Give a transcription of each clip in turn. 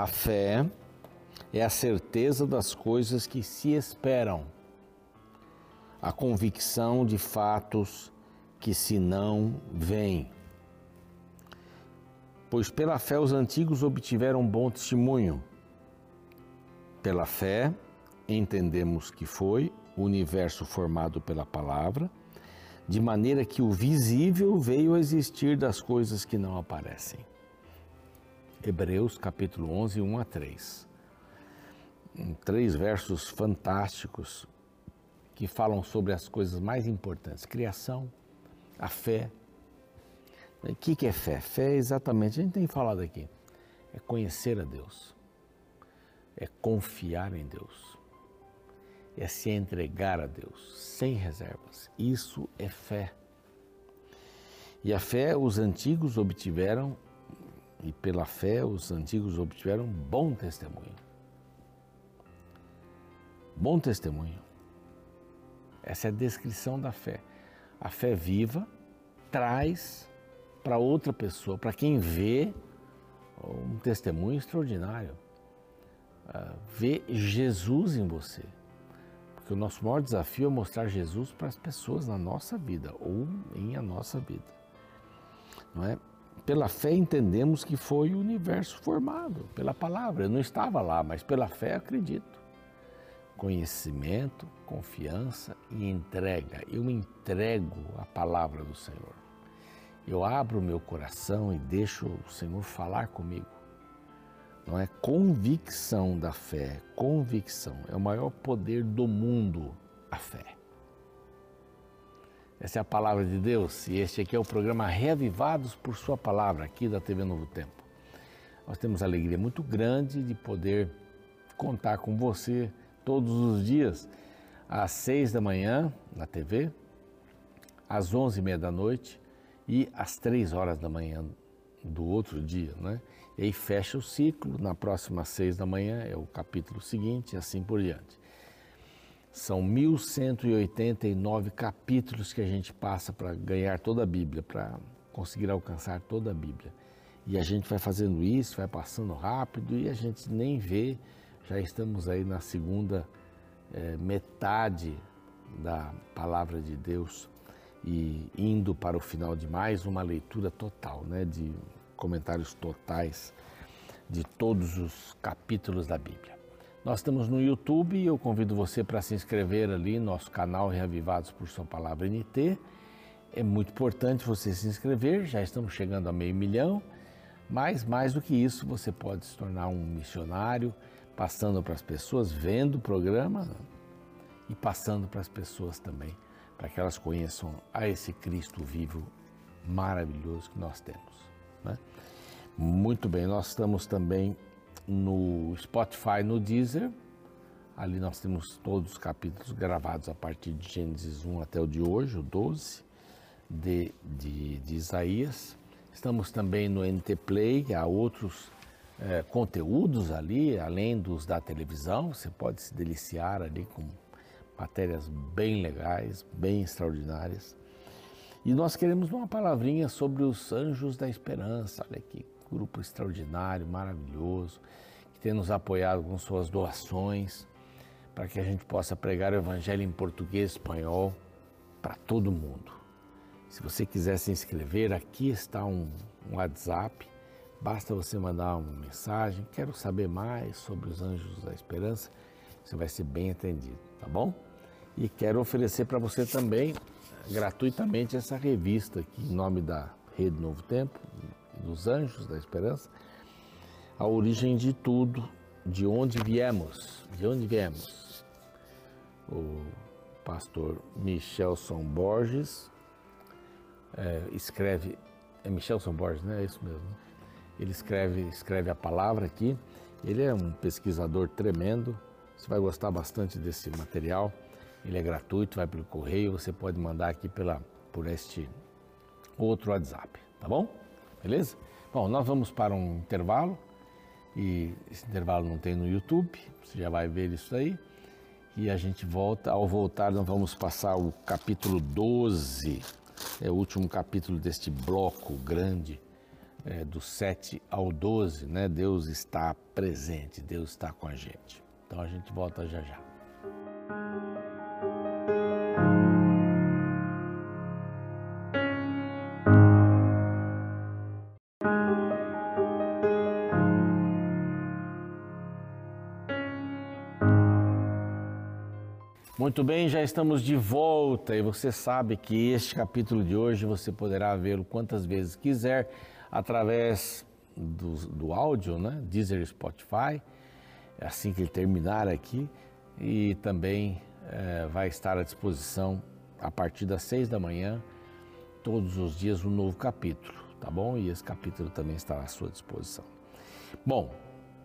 A fé é a certeza das coisas que se esperam, a convicção de fatos que se não veem. Pois pela fé os antigos obtiveram bom testemunho. Pela fé entendemos que foi o universo formado pela palavra, de maneira que o visível veio a existir das coisas que não aparecem. Hebreus capítulo 11, 1 a 3. Três versos fantásticos que falam sobre as coisas mais importantes: criação, a fé. O que é fé? Fé é exatamente, a gente tem falado aqui, é conhecer a Deus, é confiar em Deus, é se entregar a Deus, sem reservas. Isso é fé. E a fé os antigos obtiveram e pela fé os antigos obtiveram bom testemunho. Bom testemunho. Essa é a descrição da fé. A fé viva traz para outra pessoa, para quem vê, um testemunho extraordinário. Uh, vê Jesus em você. Porque o nosso maior desafio é mostrar Jesus para as pessoas na nossa vida ou em a nossa vida. Não é? Pela fé entendemos que foi o universo formado, pela palavra. Eu não estava lá, mas pela fé acredito. Conhecimento, confiança e entrega. Eu entrego à palavra do Senhor. Eu abro o meu coração e deixo o Senhor falar comigo. Não é convicção da fé, convicção é o maior poder do mundo, a fé. Essa é a palavra de Deus e este aqui é o programa Reavivados por Sua Palavra, aqui da TV Novo Tempo. Nós temos alegria muito grande de poder contar com você todos os dias, às seis da manhã na TV, às onze e meia da noite e às três horas da manhã do outro dia, né? E aí fecha o ciclo, na próxima seis da manhã é o capítulo seguinte e assim por diante. São 1189 capítulos que a gente passa para ganhar toda a Bíblia, para conseguir alcançar toda a Bíblia. E a gente vai fazendo isso, vai passando rápido e a gente nem vê, já estamos aí na segunda é, metade da palavra de Deus e indo para o final de mais uma leitura total, né, de comentários totais de todos os capítulos da Bíblia. Nós estamos no YouTube e eu convido você para se inscrever ali no nosso canal Reavivados por Sua Palavra NT. É muito importante você se inscrever, já estamos chegando a meio milhão, mas mais do que isso, você pode se tornar um missionário, passando para as pessoas, vendo o programa e passando para as pessoas também, para que elas conheçam a esse Cristo vivo maravilhoso que nós temos. Né? Muito bem, nós estamos também no Spotify, no Deezer. Ali nós temos todos os capítulos gravados a partir de Gênesis 1 até o de hoje, o 12 de, de, de Isaías. Estamos também no NT Play, há outros é, conteúdos ali, além dos da televisão. Você pode se deliciar ali com matérias bem legais, bem extraordinárias. E nós queremos uma palavrinha sobre os anjos da esperança. Olha que grupo extraordinário, maravilhoso que tem nos apoiado com suas doações, para que a gente possa pregar o Evangelho em português e espanhol para todo mundo. Se você quiser se inscrever, aqui está um, um WhatsApp. Basta você mandar uma mensagem. Quero saber mais sobre os Anjos da Esperança. Você vai ser bem atendido, tá bom? E quero oferecer para você também, gratuitamente, essa revista aqui, em nome da Rede Novo Tempo, dos Anjos da Esperança a origem de tudo, de onde viemos, de onde viemos. O pastor Michelson Borges é, escreve, é Michelson Borges, né? É isso mesmo. Ele escreve, escreve a palavra aqui. Ele é um pesquisador tremendo. Você vai gostar bastante desse material. Ele é gratuito, vai pelo correio. Você pode mandar aqui pela, por este outro WhatsApp, tá bom? Beleza? Bom, nós vamos para um intervalo e esse intervalo não tem no YouTube, você já vai ver isso aí. E a gente volta, ao voltar nós vamos passar o capítulo 12, é o último capítulo deste bloco grande é, do 7 ao 12, né? Deus está presente, Deus está com a gente. Então a gente volta já já. Muito bem, já estamos de volta e você sabe que este capítulo de hoje você poderá vê-lo quantas vezes quiser através do, do áudio, né? Deezer Spotify, assim que ele terminar aqui, e também é, vai estar à disposição a partir das seis da manhã, todos os dias, um novo capítulo, tá bom? E esse capítulo também está à sua disposição. Bom,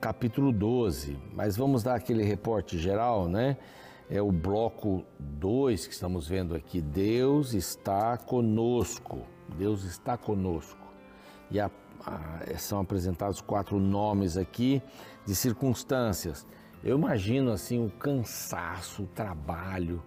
capítulo 12, mas vamos dar aquele reporte geral, né? É o bloco 2 que estamos vendo aqui. Deus está conosco. Deus está conosco e a, a, são apresentados quatro nomes aqui de circunstâncias. Eu imagino assim o cansaço, o trabalho.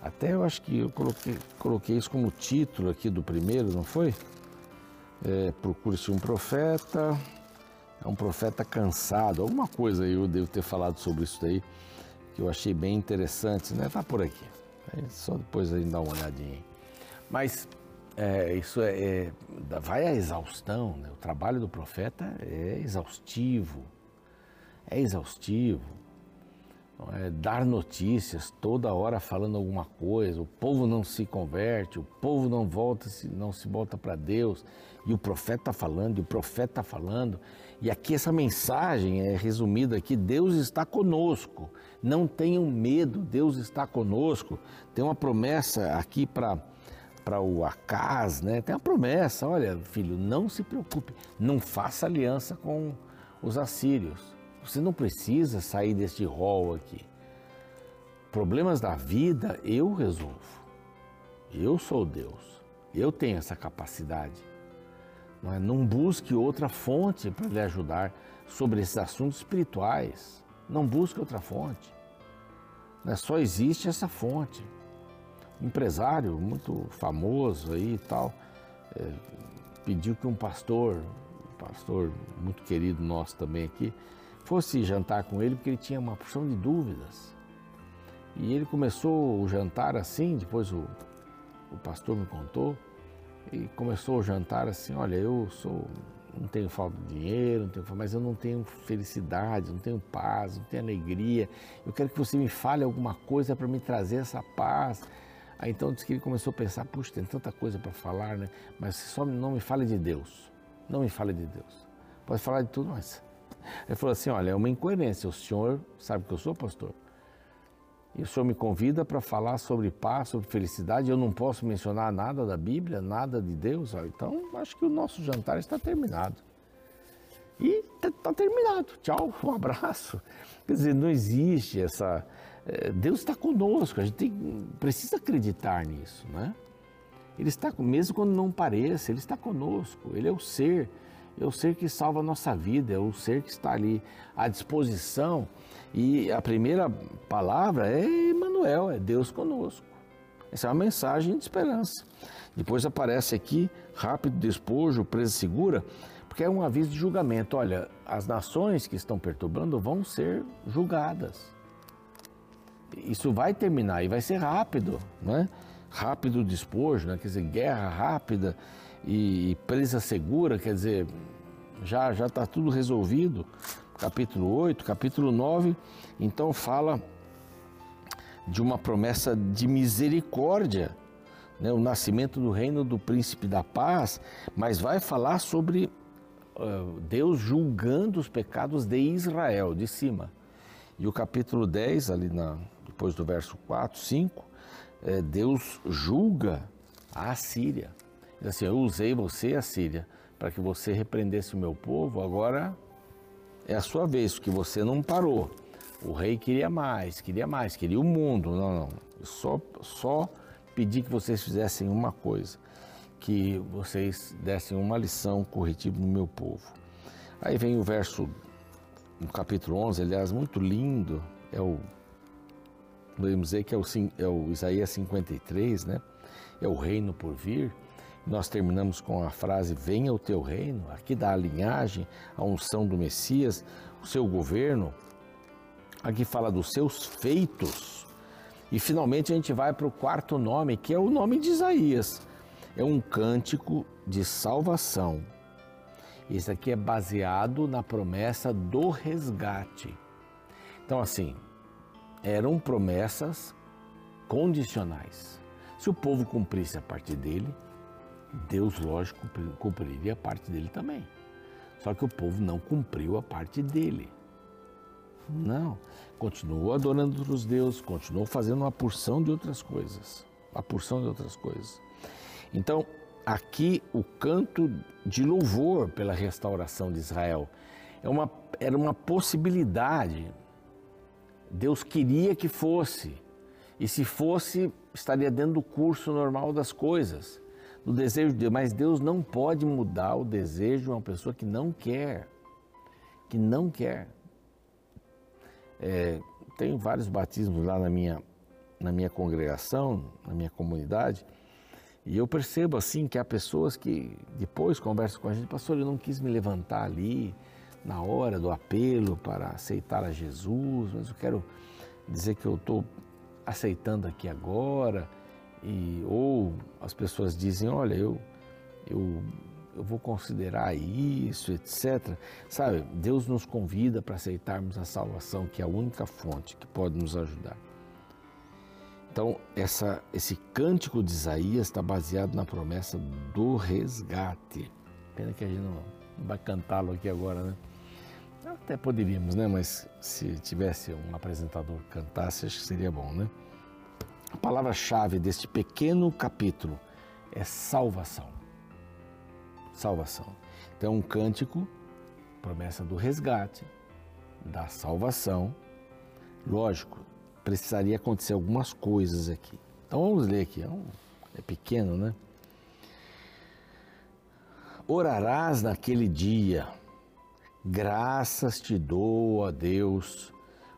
Até eu acho que eu coloquei, coloquei isso como título aqui do primeiro, não foi? É, Procure-se um profeta, é um profeta cansado, alguma coisa eu devo ter falado sobre isso daí, que eu achei bem interessante, né? Tá por aqui. É só depois a gente dá uma olhadinha. Mas é, isso é, é, vai à exaustão, né? o trabalho do profeta é exaustivo, é exaustivo. É dar notícias toda hora falando alguma coisa, o povo não se converte, o povo não volta, não se volta para Deus, e o profeta está falando, e o profeta está falando. E aqui essa mensagem é resumida aqui: Deus está conosco, não tenham medo, Deus está conosco. Tem uma promessa aqui para para o Acas, né? Tem a promessa, olha, filho, não se preocupe, não faça aliança com os assírios. Você não precisa sair deste rol aqui. Problemas da vida eu resolvo. Eu sou Deus. Eu tenho essa capacidade. Não, é? busque outra fonte para lhe ajudar sobre esses assuntos espirituais. Não busque outra fonte. É? Só existe essa fonte empresário muito famoso aí e tal, é, pediu que um pastor, um pastor muito querido nosso também aqui, fosse jantar com ele porque ele tinha uma porção de dúvidas. E ele começou o jantar assim, depois o, o pastor me contou, e começou o jantar assim, olha, eu sou não tenho falta de dinheiro, não tenho, mas eu não tenho felicidade, não tenho paz, não tenho alegria. Eu quero que você me fale alguma coisa para me trazer essa paz. Aí então disse que ele começou a pensar, puxa, tem tanta coisa para falar, né? Mas só não me fale de Deus. Não me fale de Deus. Pode falar de tudo, mas. Ele falou assim: olha, é uma incoerência. O senhor sabe que eu sou pastor. E o senhor me convida para falar sobre paz, sobre felicidade. Eu não posso mencionar nada da Bíblia, nada de Deus. Então, acho que o nosso jantar está terminado. E está tá terminado. Tchau, um abraço. Quer dizer, não existe essa é, Deus está conosco, a gente tem, precisa acreditar nisso, né? Ele está, mesmo quando não pareça, Ele está conosco, Ele é o ser, é o ser que salva a nossa vida, é o ser que está ali à disposição. E a primeira palavra é Emmanuel, é Deus conosco. Essa é uma mensagem de esperança. Depois aparece aqui, rápido despojo, presa segura, porque é um aviso de julgamento. Olha, as nações que estão perturbando vão ser julgadas isso vai terminar e vai ser rápido, né? Rápido despojo, né? quer dizer, guerra rápida e presa segura, quer dizer, já já está tudo resolvido. Capítulo 8, capítulo 9, então fala de uma promessa de misericórdia, né? o nascimento do reino do príncipe da paz, mas vai falar sobre uh, Deus julgando os pecados de Israel, de cima. E o capítulo 10, ali na, depois do verso 4, 5, é, Deus julga a Assíria. Assim: Eu usei você, Assíria, para que você repreendesse o meu povo, agora é a sua vez, que você não parou. O rei queria mais, queria mais, queria o mundo. Não, não. Só, só pedi que vocês fizessem uma coisa, que vocês dessem uma lição corretiva no meu povo. Aí vem o verso, no capítulo 11, aliás, muito lindo, é o podemos dizer que é o, é o Isaías 53, né? É o reino por vir. Nós terminamos com a frase: Venha o teu reino. Aqui dá a linhagem, a unção do Messias, o seu governo. Aqui fala dos seus feitos. E finalmente a gente vai para o quarto nome, que é o nome de Isaías. É um cântico de salvação. Esse aqui é baseado na promessa do resgate. Então, assim, eram promessas condicionais. Se o povo cumprisse a parte dele, Deus, lógico, cumpriria a parte dele também. Só que o povo não cumpriu a parte dele. Não. Continuou adorando outros deuses, continuou fazendo uma porção de outras coisas. Uma porção de outras coisas. Então, aqui o canto de louvor pela restauração de Israel é uma, era uma possibilidade. Deus queria que fosse. E se fosse, estaria dentro do curso normal das coisas, do desejo de Deus. Mas Deus não pode mudar o desejo de uma pessoa que não quer. Que não quer. É, vários batismos lá na minha, na minha congregação, na minha comunidade, e eu percebo assim que há pessoas que depois conversam com a gente, pastor, eu não quis me levantar ali na hora do apelo para aceitar a Jesus, mas eu quero dizer que eu estou aceitando aqui agora, e, ou as pessoas dizem, olha, eu, eu, eu vou considerar isso, etc. Sabe, Deus nos convida para aceitarmos a salvação, que é a única fonte que pode nos ajudar. Então, essa, esse cântico de Isaías está baseado na promessa do resgate. Pena que a gente não, não vai cantá-lo aqui agora, né? Até poderíamos, né? Mas se tivesse um apresentador que cantasse, acho que seria bom, né? A palavra-chave deste pequeno capítulo é salvação. Salvação. Então, um cântico, promessa do resgate, da salvação. Lógico, precisaria acontecer algumas coisas aqui. Então vamos ler aqui, é, um, é pequeno, né? Orarás naquele dia, graças te dou a Deus,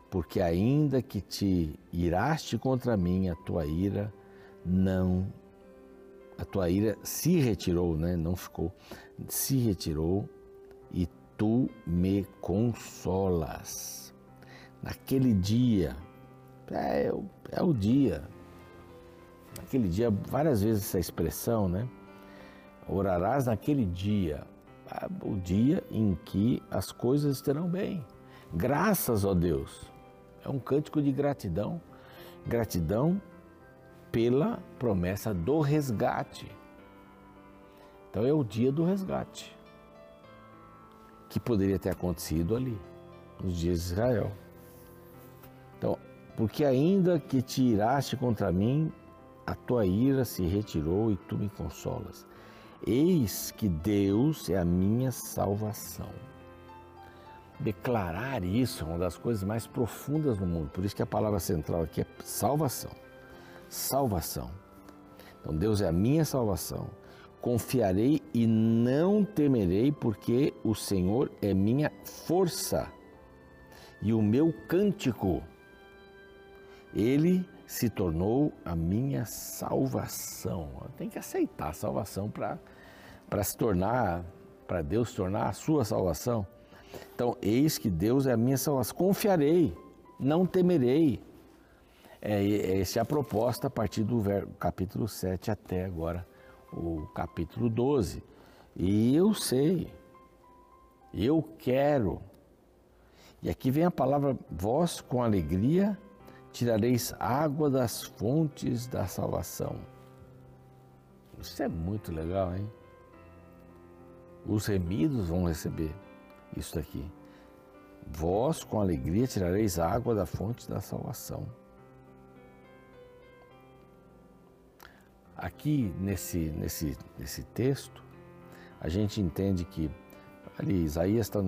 porque ainda que te iraste contra mim, a tua ira não, a tua ira se retirou, né? Não ficou, se retirou e tu me consolas. Naquele dia, é, é o dia. Naquele dia, várias vezes essa expressão, né? Orarás naquele dia, ah, o dia em que as coisas estarão bem. Graças a Deus. É um cântico de gratidão. Gratidão pela promessa do resgate. Então é o dia do resgate. Que poderia ter acontecido ali, nos dias de Israel. Então, porque ainda que te iraste contra mim, a tua ira se retirou e tu me consolas. Eis que Deus é a minha salvação. Declarar isso é uma das coisas mais profundas no mundo, por isso que a palavra central aqui é salvação. Salvação. Então Deus é a minha salvação. Confiarei e não temerei, porque o Senhor é minha força e o meu cântico ele se tornou a minha salvação. Tem que aceitar a salvação para se tornar, para Deus tornar a sua salvação. Então, eis que Deus é a minha salvação. Confiarei, não temerei. É, essa é a proposta a partir do capítulo 7 até agora o capítulo 12. E eu sei, eu quero. E aqui vem a palavra vós com alegria tirareis água das fontes da salvação. Isso é muito legal, hein? Os remidos vão receber isso aqui. Vós, com alegria, tirareis água da fonte da salvação. Aqui nesse, nesse, nesse texto, a gente entende que ali Isaías está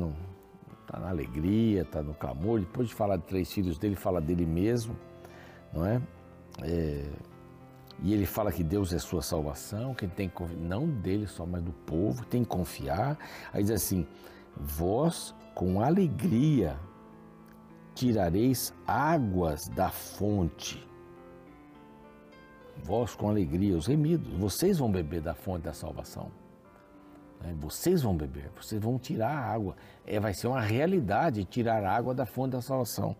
está na alegria, está no clamor. Depois de falar de três filhos dele, fala dele mesmo, não é? é e ele fala que Deus é sua salvação, que ele tem que não dele só, mas do povo, tem que confiar. Aí diz assim: vós com alegria tirareis águas da fonte. vós com alegria, os remidos, vocês vão beber da fonte da salvação. Né? Vocês vão beber, vocês vão tirar a água. É, vai ser uma realidade tirar a água da fonte da salvação.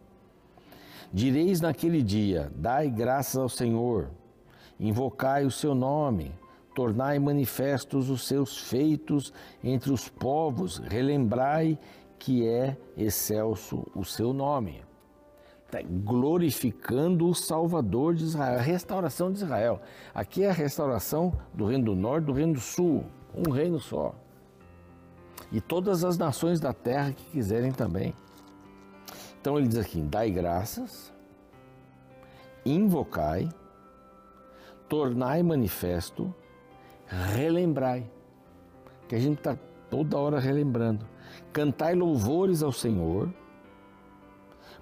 Direis naquele dia: Dai graças ao Senhor, invocai o seu nome, tornai manifestos os seus feitos entre os povos, relembrai que é excelso o seu nome. Tá glorificando o Salvador de Israel, a restauração de Israel. Aqui é a restauração do Reino do Norte, do Reino do Sul, um reino só. E todas as nações da terra que quiserem também. Então ele diz aqui: dai graças, invocai, tornai manifesto, relembrai. Que a gente está toda hora relembrando. Cantai louvores ao Senhor,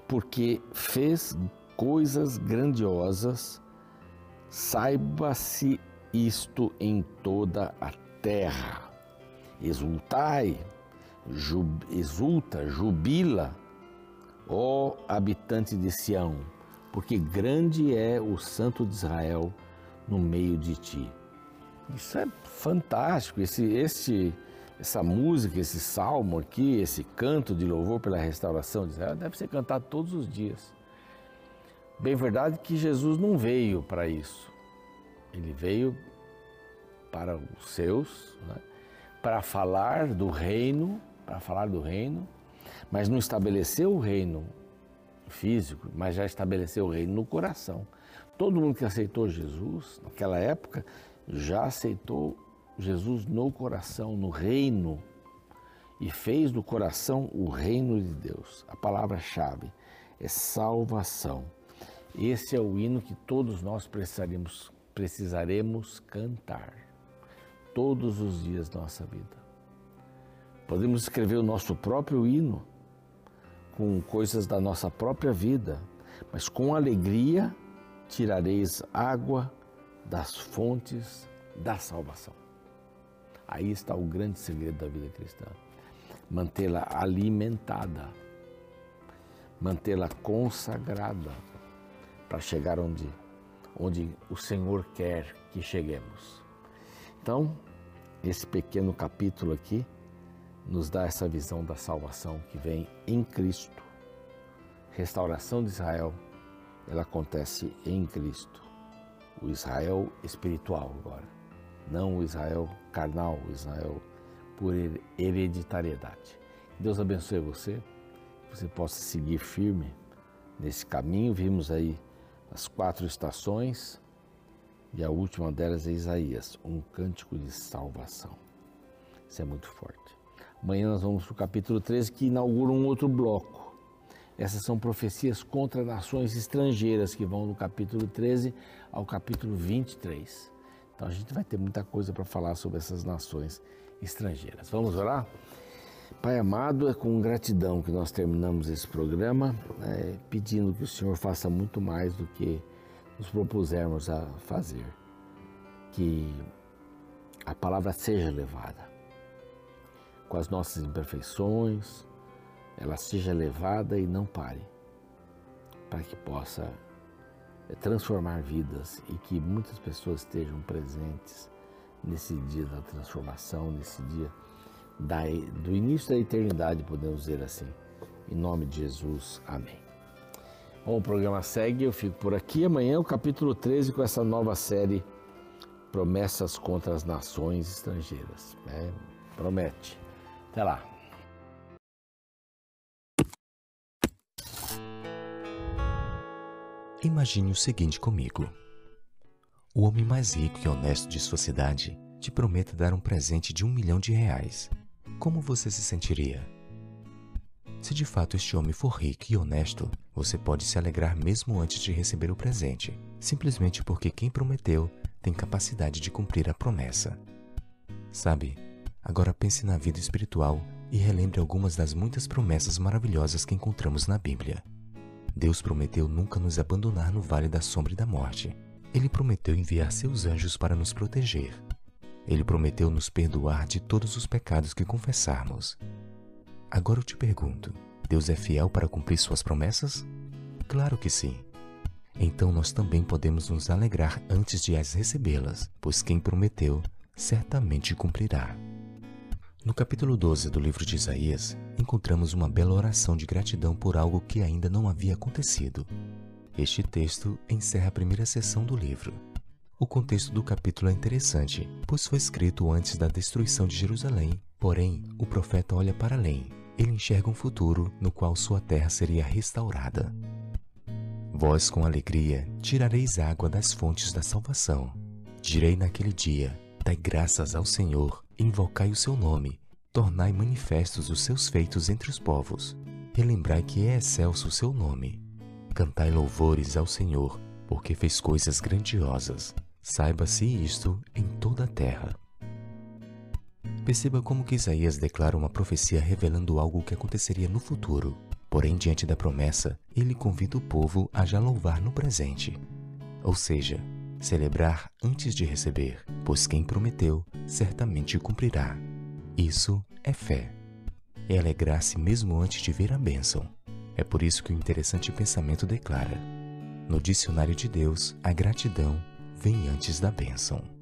porque fez coisas grandiosas, saiba-se isto em toda a terra. Exultai, jub, exulta, jubila, ó habitante de Sião, porque grande é o Santo de Israel no meio de ti. Isso é fantástico, esse, esse, essa música, esse salmo aqui, esse canto de louvor pela restauração de Israel, deve ser cantado todos os dias. Bem verdade que Jesus não veio para isso. Ele veio para os seus, né? para falar do reino, para falar do reino, mas não estabeleceu o reino físico, mas já estabeleceu o reino no coração. Todo mundo que aceitou Jesus naquela época já aceitou Jesus no coração, no reino, e fez do coração o reino de Deus. A palavra-chave é salvação. Esse é o hino que todos nós precisaremos, precisaremos cantar todos os dias da nossa vida. Podemos escrever o nosso próprio hino com coisas da nossa própria vida, mas com alegria tirareis água das fontes da salvação. Aí está o grande segredo da vida cristã. Mantê-la alimentada, mantê-la consagrada para chegar onde, onde o Senhor quer que cheguemos. Então, esse pequeno capítulo aqui nos dá essa visão da salvação que vem em Cristo. Restauração de Israel, ela acontece em Cristo. O Israel espiritual agora, não o Israel carnal, o Israel por hereditariedade. Deus abençoe você, que você possa seguir firme nesse caminho. Vimos aí as quatro estações e a última delas é Isaías, um cântico de salvação. Isso é muito forte. Amanhã nós vamos para o capítulo 13, que inaugura um outro bloco. Essas são profecias contra nações estrangeiras, que vão do capítulo 13 ao capítulo 23. Então a gente vai ter muita coisa para falar sobre essas nações estrangeiras. Vamos orar? Pai amado, é com gratidão que nós terminamos esse programa, né, pedindo que o Senhor faça muito mais do que nos propusermos a fazer. Que a palavra seja levada com as nossas imperfeições, ela seja levada e não pare, para que possa eh, transformar vidas e que muitas pessoas estejam presentes nesse dia da transformação, nesse dia da, do início da eternidade, podemos dizer assim. Em nome de Jesus, amém. Bom, o programa segue, eu fico por aqui. Amanhã o capítulo 13 com essa nova série Promessas contra as Nações Estrangeiras. Né? Promete. Até lá. Imagine o seguinte comigo. O homem mais rico e honesto de sua cidade te promete dar um presente de um milhão de reais. Como você se sentiria? Se de fato este homem for rico e honesto, você pode se alegrar mesmo antes de receber o presente, simplesmente porque quem prometeu tem capacidade de cumprir a promessa. Sabe, agora pense na vida espiritual e relembre algumas das muitas promessas maravilhosas que encontramos na Bíblia. Deus prometeu nunca nos abandonar no vale da sombra e da morte. Ele prometeu enviar seus anjos para nos proteger. Ele prometeu nos perdoar de todos os pecados que confessarmos. Agora eu te pergunto: Deus é fiel para cumprir suas promessas? Claro que sim. então nós também podemos nos alegrar antes de as recebê-las, pois quem prometeu certamente cumprirá. No capítulo 12 do livro de Isaías, encontramos uma bela oração de gratidão por algo que ainda não havia acontecido. Este texto encerra a primeira sessão do livro. O contexto do capítulo é interessante, pois foi escrito antes da destruição de Jerusalém. Porém, o profeta olha para além. Ele enxerga um futuro no qual sua terra seria restaurada. Vós, com alegria, tirareis água das fontes da salvação. Direi naquele dia: Dai graças ao Senhor, invocai o seu nome, tornai manifestos os seus feitos entre os povos. Relembrai que é excelso o seu nome. Cantai louvores ao Senhor, porque fez coisas grandiosas. Saiba-se isto em toda a terra. Perceba como que Isaías declara uma profecia revelando algo que aconteceria no futuro. Porém, diante da promessa, ele convida o povo a já louvar no presente. Ou seja, celebrar antes de receber, pois quem prometeu certamente cumprirá. Isso é fé. É alegrar-se mesmo antes de ver a bênção. É por isso que o interessante pensamento declara: no dicionário de Deus, a gratidão vem antes da bênção.